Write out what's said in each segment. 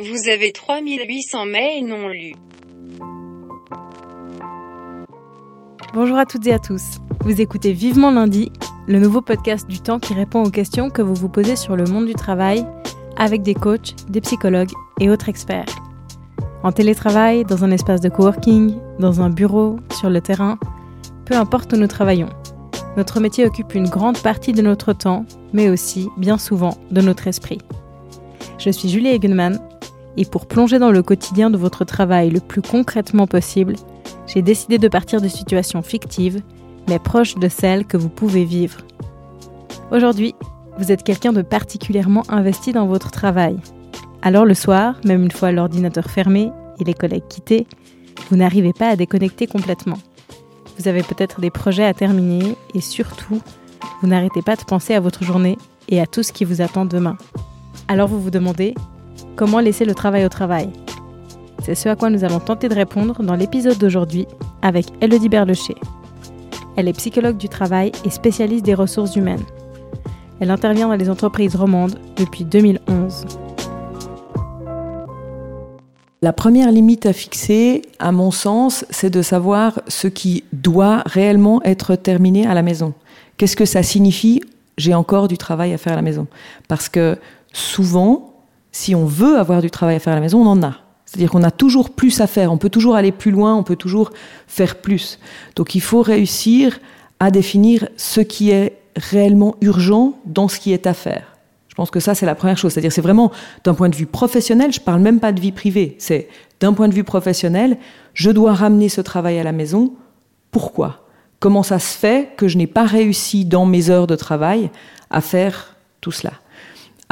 Vous avez 3800 mails non lus. Bonjour à toutes et à tous. Vous écoutez Vivement lundi, le nouveau podcast du temps qui répond aux questions que vous vous posez sur le monde du travail avec des coachs, des psychologues et autres experts. En télétravail, dans un espace de coworking, dans un bureau, sur le terrain, peu importe où nous travaillons. Notre métier occupe une grande partie de notre temps, mais aussi, bien souvent, de notre esprit. Je suis Julie Egenman et pour plonger dans le quotidien de votre travail le plus concrètement possible, j'ai décidé de partir de situations fictives, mais proches de celles que vous pouvez vivre. Aujourd'hui, vous êtes quelqu'un de particulièrement investi dans votre travail. Alors le soir, même une fois l'ordinateur fermé et les collègues quittés, vous n'arrivez pas à déconnecter complètement. Vous avez peut-être des projets à terminer et surtout, vous n'arrêtez pas de penser à votre journée et à tout ce qui vous attend demain. Alors vous vous demandez, Comment laisser le travail au travail C'est ce à quoi nous allons tenter de répondre dans l'épisode d'aujourd'hui avec Elodie Berlecher. Elle est psychologue du travail et spécialiste des ressources humaines. Elle intervient dans les entreprises romandes depuis 2011. La première limite à fixer, à mon sens, c'est de savoir ce qui doit réellement être terminé à la maison. Qu'est-ce que ça signifie? J'ai encore du travail à faire à la maison. Parce que souvent, si on veut avoir du travail à faire à la maison, on en a. C'est-à-dire qu'on a toujours plus à faire, on peut toujours aller plus loin, on peut toujours faire plus. Donc il faut réussir à définir ce qui est réellement urgent dans ce qui est à faire. Je pense que ça, c'est la première chose. C'est-à-dire, c'est vraiment d'un point de vue professionnel, je ne parle même pas de vie privée, c'est d'un point de vue professionnel, je dois ramener ce travail à la maison. Pourquoi? Comment ça se fait que je n'ai pas réussi dans mes heures de travail à faire tout cela?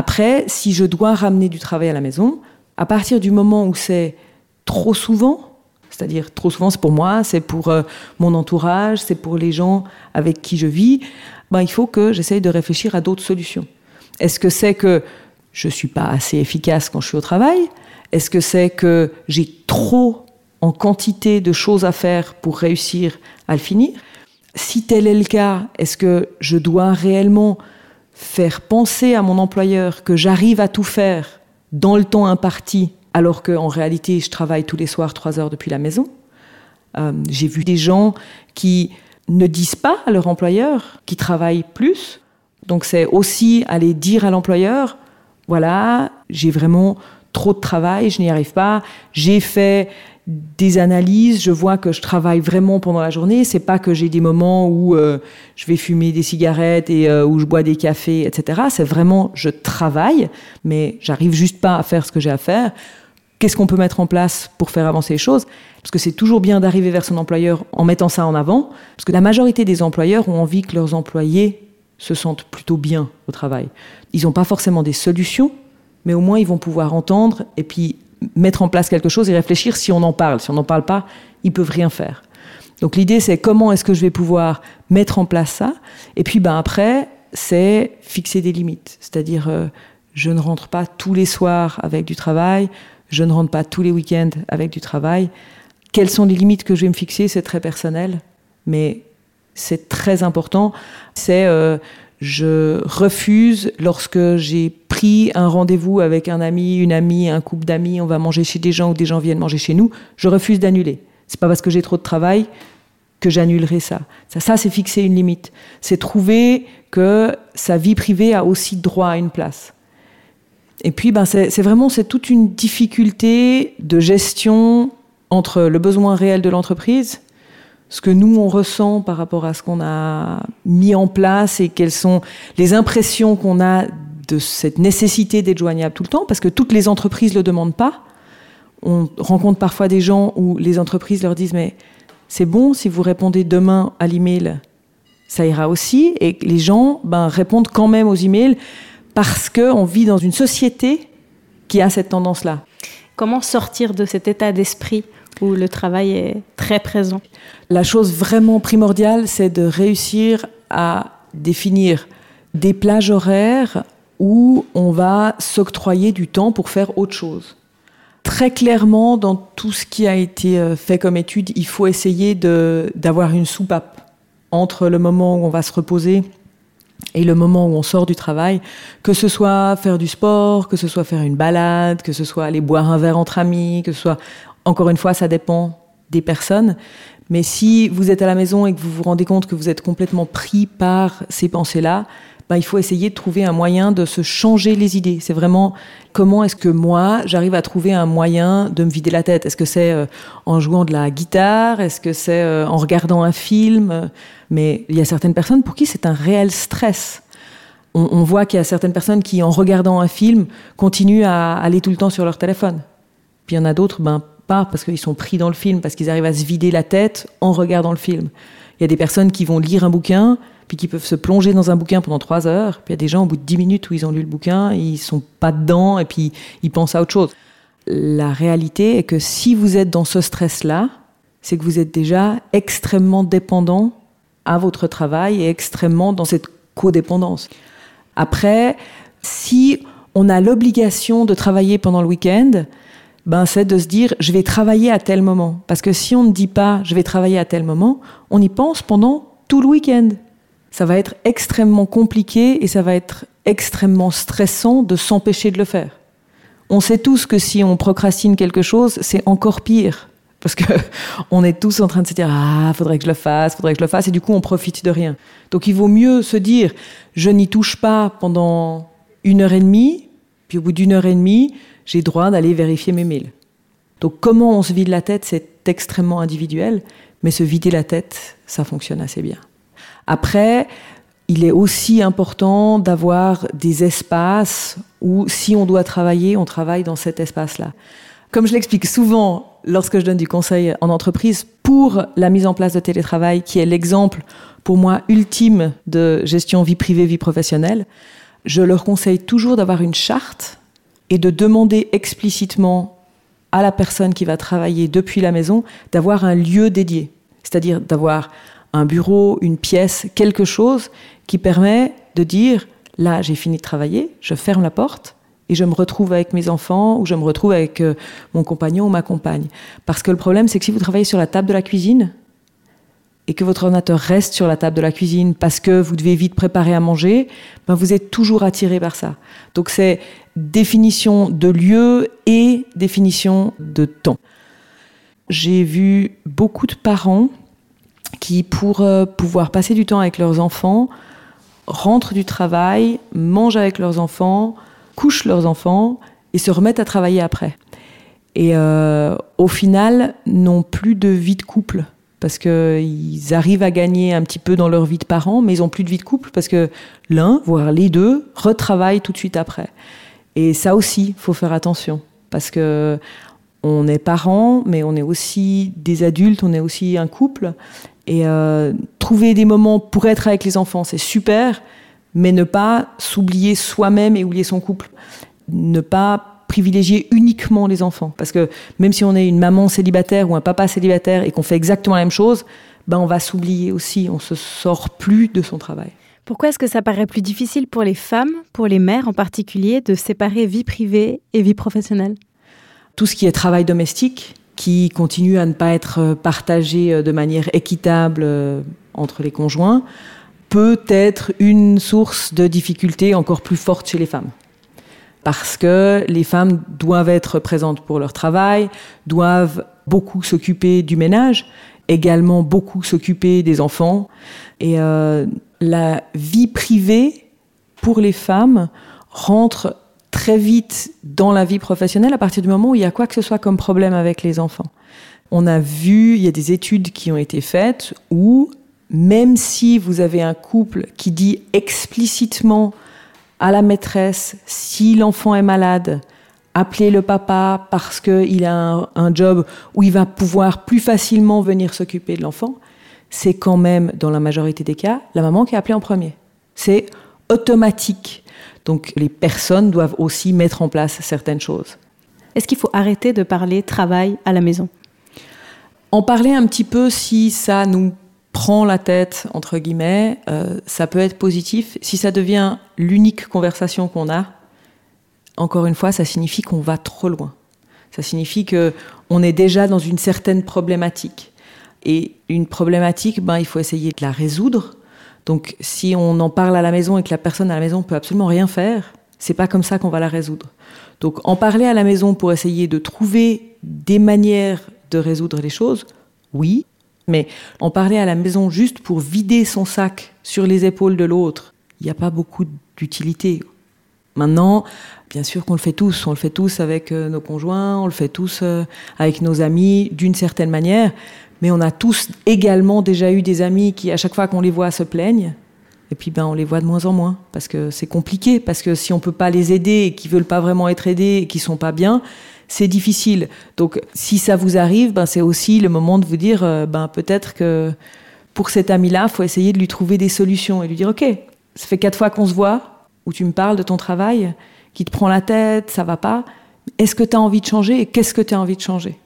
Après, si je dois ramener du travail à la maison, à partir du moment où c'est trop souvent, c'est-à-dire trop souvent c'est pour moi, c'est pour euh, mon entourage, c'est pour les gens avec qui je vis, ben, il faut que j'essaye de réfléchir à d'autres solutions. Est-ce que c'est que je ne suis pas assez efficace quand je suis au travail? Est-ce que c'est que j'ai trop en quantité de choses à faire pour réussir à le finir? Si tel est le cas, est-ce que je dois réellement faire penser à mon employeur que j'arrive à tout faire dans le temps imparti, alors qu'en réalité, je travaille tous les soirs trois heures depuis la maison. Euh, j'ai vu des gens qui ne disent pas à leur employeur qu'ils travaillent plus. Donc c'est aussi aller dire à l'employeur, voilà, j'ai vraiment trop de travail, je n'y arrive pas, j'ai fait des analyses, je vois que je travaille vraiment pendant la journée. C'est pas que j'ai des moments où euh, je vais fumer des cigarettes et euh, où je bois des cafés, etc. C'est vraiment je travaille, mais j'arrive juste pas à faire ce que j'ai à faire. Qu'est-ce qu'on peut mettre en place pour faire avancer les choses? Parce que c'est toujours bien d'arriver vers son employeur en mettant ça en avant, parce que la majorité des employeurs ont envie que leurs employés se sentent plutôt bien au travail. Ils n'ont pas forcément des solutions, mais au moins ils vont pouvoir entendre et puis mettre en place quelque chose et réfléchir si on en parle. Si on n'en parle pas, ils peuvent rien faire. Donc l'idée, c'est comment est-ce que je vais pouvoir mettre en place ça. Et puis ben, après, c'est fixer des limites. C'est-à-dire, euh, je ne rentre pas tous les soirs avec du travail, je ne rentre pas tous les week-ends avec du travail. Quelles sont les limites que je vais me fixer? C'est très personnel, mais c'est très important. C'est euh, je refuse lorsque j'ai pris un rendez-vous avec un ami, une amie, un couple d'amis, on va manger chez des gens ou des gens viennent manger chez nous, je refuse d'annuler. C'est pas parce que j'ai trop de travail que j'annulerai ça. Ça, ça c'est fixer une limite. C'est trouver que sa vie privée a aussi droit à une place. Et puis, ben, c'est vraiment c'est toute une difficulté de gestion entre le besoin réel de l'entreprise ce que nous on ressent par rapport à ce qu'on a mis en place et quelles sont les impressions qu'on a de cette nécessité d'être joignable tout le temps, parce que toutes les entreprises ne le demandent pas. On rencontre parfois des gens où les entreprises leur disent mais c'est bon si vous répondez demain à l'email, ça ira aussi, et les gens ben, répondent quand même aux emails parce qu'on vit dans une société qui a cette tendance-là. Comment sortir de cet état d'esprit où le travail est très présent La chose vraiment primordiale, c'est de réussir à définir des plages horaires où on va s'octroyer du temps pour faire autre chose. Très clairement, dans tout ce qui a été euh, fait comme étude, il faut essayer d'avoir une soupape entre le moment où on va se reposer et le moment où on sort du travail, que ce soit faire du sport, que ce soit faire une balade, que ce soit aller boire un verre entre amis, que ce soit, encore une fois, ça dépend des personnes. Mais si vous êtes à la maison et que vous vous rendez compte que vous êtes complètement pris par ces pensées-là, ben, il faut essayer de trouver un moyen de se changer les idées. C'est vraiment comment est-ce que moi, j'arrive à trouver un moyen de me vider la tête? Est-ce que c'est euh, en jouant de la guitare? Est-ce que c'est euh, en regardant un film? Mais il y a certaines personnes pour qui c'est un réel stress. On, on voit qu'il y a certaines personnes qui, en regardant un film, continuent à aller tout le temps sur leur téléphone. Puis il y en a d'autres, ben, parce qu'ils sont pris dans le film, parce qu'ils arrivent à se vider la tête en regardant le film. Il y a des personnes qui vont lire un bouquin, puis qui peuvent se plonger dans un bouquin pendant trois heures. Puis il y a des gens, au bout de dix minutes où ils ont lu le bouquin, ils sont pas dedans et puis ils pensent à autre chose. La réalité est que si vous êtes dans ce stress-là, c'est que vous êtes déjà extrêmement dépendant à votre travail et extrêmement dans cette codépendance. Après, si on a l'obligation de travailler pendant le week-end, ben c'est de se dire je vais travailler à tel moment. Parce que si on ne dit pas je vais travailler à tel moment, on y pense pendant tout le week-end ça va être extrêmement compliqué et ça va être extrêmement stressant de s'empêcher de le faire. On sait tous que si on procrastine quelque chose, c'est encore pire. Parce que on est tous en train de se dire ah faudrait que je le fasse, faudrait que je le fasse et du coup on profite de rien. Donc il vaut mieux se dire je n'y touche pas pendant une heure et demie, puis au bout d'une heure et demie j'ai droit d'aller vérifier mes mails. Donc comment on se vide la tête c'est extrêmement individuel, mais se vider la tête ça fonctionne assez bien. Après, il est aussi important d'avoir des espaces où, si on doit travailler, on travaille dans cet espace-là. Comme je l'explique souvent lorsque je donne du conseil en entreprise pour la mise en place de télétravail, qui est l'exemple pour moi ultime de gestion vie privée, vie professionnelle, je leur conseille toujours d'avoir une charte et de demander explicitement à la personne qui va travailler depuis la maison d'avoir un lieu dédié. C'est-à-dire d'avoir un bureau, une pièce, quelque chose qui permet de dire, là j'ai fini de travailler, je ferme la porte et je me retrouve avec mes enfants ou je me retrouve avec euh, mon compagnon ou ma compagne. Parce que le problème, c'est que si vous travaillez sur la table de la cuisine et que votre ordinateur reste sur la table de la cuisine parce que vous devez vite préparer à manger, ben vous êtes toujours attiré par ça. Donc c'est définition de lieu et définition de temps. J'ai vu beaucoup de parents qui, pour euh, pouvoir passer du temps avec leurs enfants, rentrent du travail, mangent avec leurs enfants, couchent leurs enfants et se remettent à travailler après. Et euh, au final, n'ont plus de vie de couple parce qu'ils arrivent à gagner un petit peu dans leur vie de parents, mais ils n'ont plus de vie de couple parce que l'un, voire les deux, retravaillent tout de suite après. Et ça aussi, faut faire attention parce que on est parents, mais on est aussi des adultes, on est aussi un couple, et euh, trouver des moments pour être avec les enfants, c'est super, mais ne pas s'oublier soi-même et oublier son couple. Ne pas privilégier uniquement les enfants. Parce que même si on est une maman célibataire ou un papa célibataire et qu'on fait exactement la même chose, ben on va s'oublier aussi, on se sort plus de son travail. Pourquoi est-ce que ça paraît plus difficile pour les femmes, pour les mères en particulier, de séparer vie privée et vie professionnelle? Tout ce qui est travail domestique, qui continue à ne pas être euh, partagé euh, de manière équitable euh, entre les conjoints, peut être une source de difficultés encore plus forte chez les femmes. Parce que les femmes doivent être présentes pour leur travail, doivent beaucoup s'occuper du ménage, également beaucoup s'occuper des enfants. Et la vie privée pour les femmes rentre très vite dans la vie professionnelle à partir du moment où il y a quoi que ce soit comme problème avec les enfants. On a vu, il y a des études qui ont été faites où même si vous avez un couple qui dit explicitement à la maîtresse, si l'enfant est malade, appelez le papa parce qu'il a un, un, job où il va pouvoir plus facilement venir s'occuper de l'enfant, c'est quand même, dans la majorité des cas, la maman qui a appelé en premier. C'est automatique. Donc les personnes doivent aussi mettre en place certaines choses. Est-ce qu'il faut arrêter de parler travail à la maison? En parler un petit peu si ça nous prend la tête, entre guillemets, euh, ça peut être positif. Si ça devient l'unique conversation qu'on a, encore une fois, ça signifie qu'on va trop loin. Ça signifie qu'on est déjà dans une certaine problématique. Et une problématique, ben, il faut essayer de la résoudre Donc si on en parle à la maison et que la personne à la maison peut absolument rien faire, c'est pas comme ça qu'on va la résoudre. Donc en parler à la maison pour essayer de trouver des manières de résoudre les choses, oui, mais en parler à la maison juste pour vider son sac sur les épaules de l'autre, il n'y a pas beaucoup d'utilité. Maintenant, bien sûr qu'on le fait tous, on le fait tous avec euh, nos conjoints, on le fait tous euh, avec nos amis d'une certaine manière, mais on a tous également déjà eu des amis qui, à chaque fois qu'on les voit, se plaignent. Et puis, ben, on les voit de moins en moins parce que c'est compliqué, parce que si on peut pas les aider et qu'ils veulent pas vraiment être aidés et qu'ils sont pas bien, c'est difficile. Donc, si ça vous arrive, ben, c'est aussi le moment de vous dire, euh, ben, peut-être que pour cet ami-là, faut essayer de lui trouver des solutions et lui dire, ok, ça fait quatre fois qu'on se voit, où tu me parles de ton travail, qui te prend la tête, ça va pas. Est-ce que tu as envie de changer et qu'est-ce que tu as envie de changer?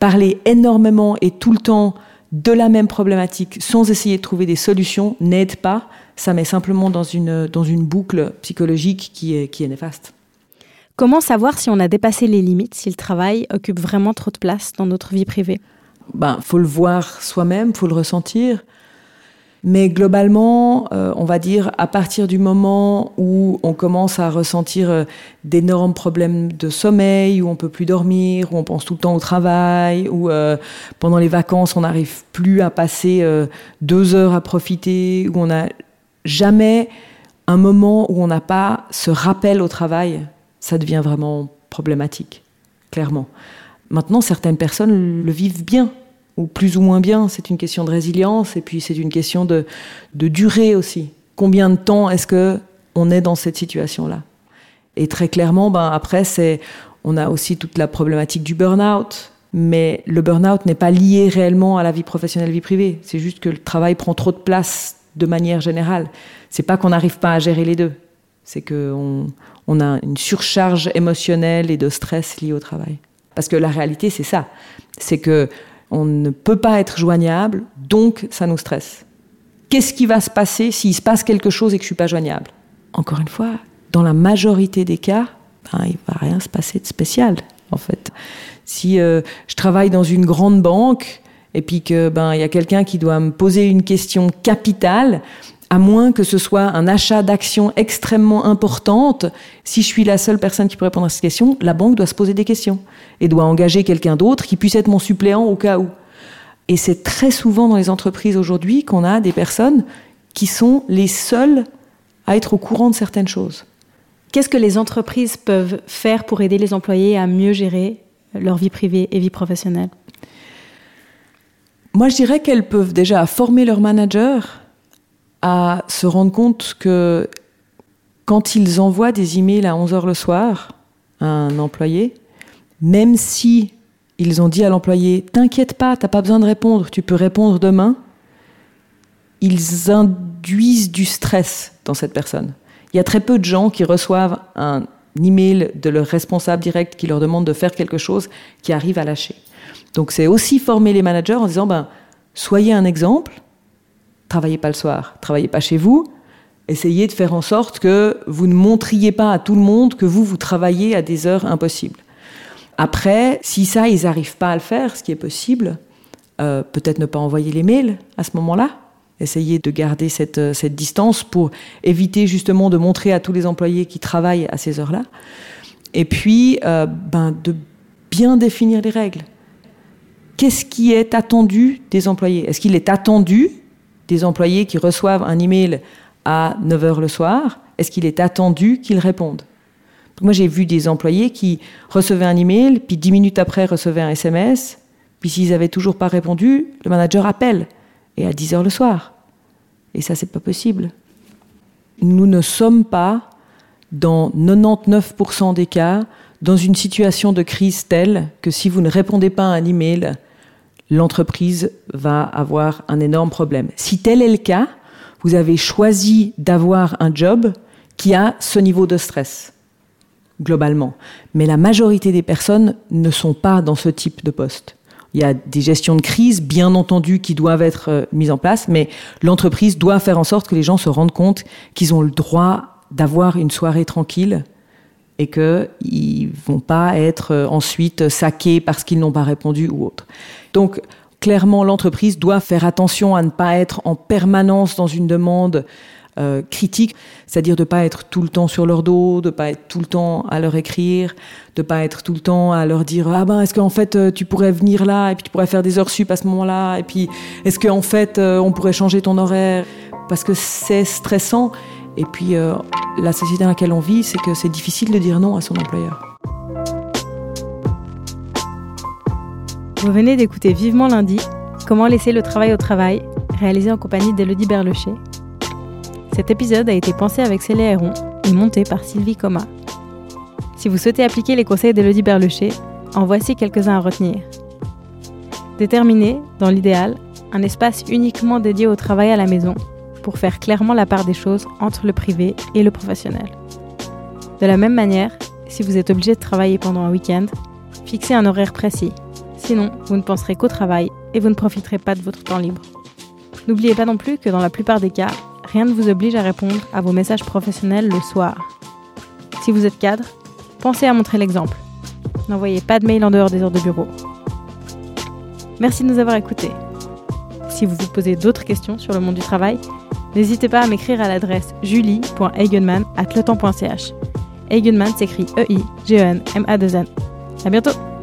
Parler énormément et tout le temps de la même problématique sans essayer de trouver des solutions n'aide pas. Ça met simplement dans une, dans une boucle psychologique qui est, qui est néfaste. Comment savoir si on a dépassé les limites, si le travail occupe vraiment trop de place dans notre vie privée? Ben, faut le voir soi-même, faut le ressentir. Mais globalement, euh, on va dire à partir du moment où on commence à ressentir euh, d'énormes problèmes de sommeil, où on peut plus dormir, où on pense tout le temps au travail, où euh, pendant les vacances on n'arrive plus à passer deux heures à profiter, où on n'a jamais un moment où on n'a pas ce rappel au travail, ça devient vraiment problématique, clairement. Maintenant, certaines personnes le vivent bien ou plus ou moins bien. C'est une question de résilience et puis c'est une question de, durée aussi. Combien de temps est-ce que on est dans cette situation-là? Et très clairement, ben après, c'est on a aussi toute la problématique du burn-out. Mais le burn-out n'est pas lié réellement à la vie professionnelle, vie privée. C'est juste que le travail prend trop de place de manière générale. C'est pas qu'on n'arrive pas à gérer les deux. C'est qu'on on a une surcharge émotionnelle et de stress lié au travail. Parce que la réalité, c'est ça. C'est que on ne peut pas être joignable, donc ça nous stresse. Qu'est-ce qui va se passer s'il se passe quelque chose et que je suis pas joignable? Encore une fois, dans la majorité des cas, ben, il va rien se passer de spécial, en fait. Si euh, je travaille dans une grande banque et puis que ben y a quelqu'un qui doit me poser une question capitale, à moins que ce soit un achat d'actions extrêmement importante, si je suis la seule personne qui peut répondre à cette question, la banque doit se poser des questions et doit engager quelqu'un d'autre qui puisse être mon suppléant au cas où. Et c'est très souvent dans les entreprises aujourd'hui qu'on a des personnes qui sont les seules à être au courant de certaines choses. Qu'est-ce que les entreprises peuvent faire pour aider les employés à mieux gérer leur vie privée et vie professionnelle? Moi, je dirais qu'elles peuvent déjà former leurs managers à se rendre compte que quand ils envoient des emails à 11 h le soir à un employé, même si ils ont dit à l'employé T'inquiète pas, t'as pas besoin de répondre, tu peux répondre demain, ils induisent du stress dans cette personne. Il y a très peu de gens qui reçoivent un email de leur responsable direct qui leur demande de faire quelque chose qui arrive à lâcher. Donc c'est aussi former les managers en disant ben, soyez un exemple, travaillez pas le soir, travaillez pas chez vous, essayez de faire en sorte que vous ne montriez pas à tout le monde que vous, vous travaillez à des heures impossibles. Après, si ça, ils n'arrivent pas à le faire, ce qui est possible, euh, peut-être ne pas envoyer les mails à ce moment-là. Essayez de garder cette, euh, cette distance pour éviter justement de montrer à tous les employés qui travaillent à ces heures-là. Et puis, euh, ben, de bien définir les règles. Qu'est-ce qui est attendu des employés? Est-ce qu'il est attendu des employés qui reçoivent un email à 9 h le soir, est-ce qu'il est attendu qu'ils répondent? Moi, j'ai vu des employés qui recevaient un email, puis 10 minutes après recevaient un SMS, puis s'ils n'avaient toujours pas répondu, le manager appelle, et à 10 h le soir. Et ça, c'est pas possible. Nous ne sommes pas, dans 99% des cas, dans une situation de crise telle que si vous ne répondez pas à un email, l'entreprise va avoir un énorme problème. Si tel est le cas, vous avez choisi d'avoir un job qui a ce niveau de stress, globalement. Mais la majorité des personnes ne sont pas dans ce type de poste. Il y a des gestions de crise, bien entendu, qui doivent être euh, mises en place, mais l'entreprise doit faire en sorte que les gens se rendent compte qu'ils ont le droit d'avoir une soirée tranquille et qu'ils vont pas être euh, ensuite saqués parce qu'ils n'ont pas répondu ou autre. Donc, clairement, l'entreprise doit faire attention à ne pas être en permanence dans une demande euh, critique, c'est-à-dire de ne pas être tout le temps sur leur dos, de ne pas être tout le temps à leur écrire, de ne pas être tout le temps à leur dire ah ben est-ce qu'en fait euh, tu pourrais venir là et puis tu pourrais faire des heures sup à ce moment-là et puis est-ce qu'en fait on pourrait changer ton horaire? Parce que c'est stressant et puis la société dans laquelle on vit c'est que c'est difficile de dire non à son employeur. Vous venez d'écouter Vivement lundi, Comment laisser le travail au travail, réalisé en compagnie d'Elodie Berlecher. Cet épisode a été pensé avec Célia Héron et monté par Sylvie Coma. Si vous souhaitez appliquer les conseils d'Elodie Berlecher, en voici quelques-uns à retenir. Déterminer, dans l'idéal, un espace uniquement dédié au travail à la maison pour faire clairement la part des choses entre le privé et le professionnel. De la même manière, si vous êtes obligé de travailler pendant un week-end, fixez un horaire précis Sinon, vous ne penserez qu'au travail et vous ne profiterez pas de votre temps libre. N'oubliez pas non plus que dans la plupart des cas, rien ne vous oblige à répondre à vos messages professionnels le soir. Si vous êtes cadre, pensez à montrer l'exemple. N'envoyez pas de mail en dehors des heures de bureau. Merci de nous avoir écoutés. Si vous vous posez d'autres questions sur le monde du travail, n'hésitez pas à m'écrire à l'adresse julie.eigenman.ch. Eigenman s'écrit E-I-G-E-N-M-A-2-N. À bientôt!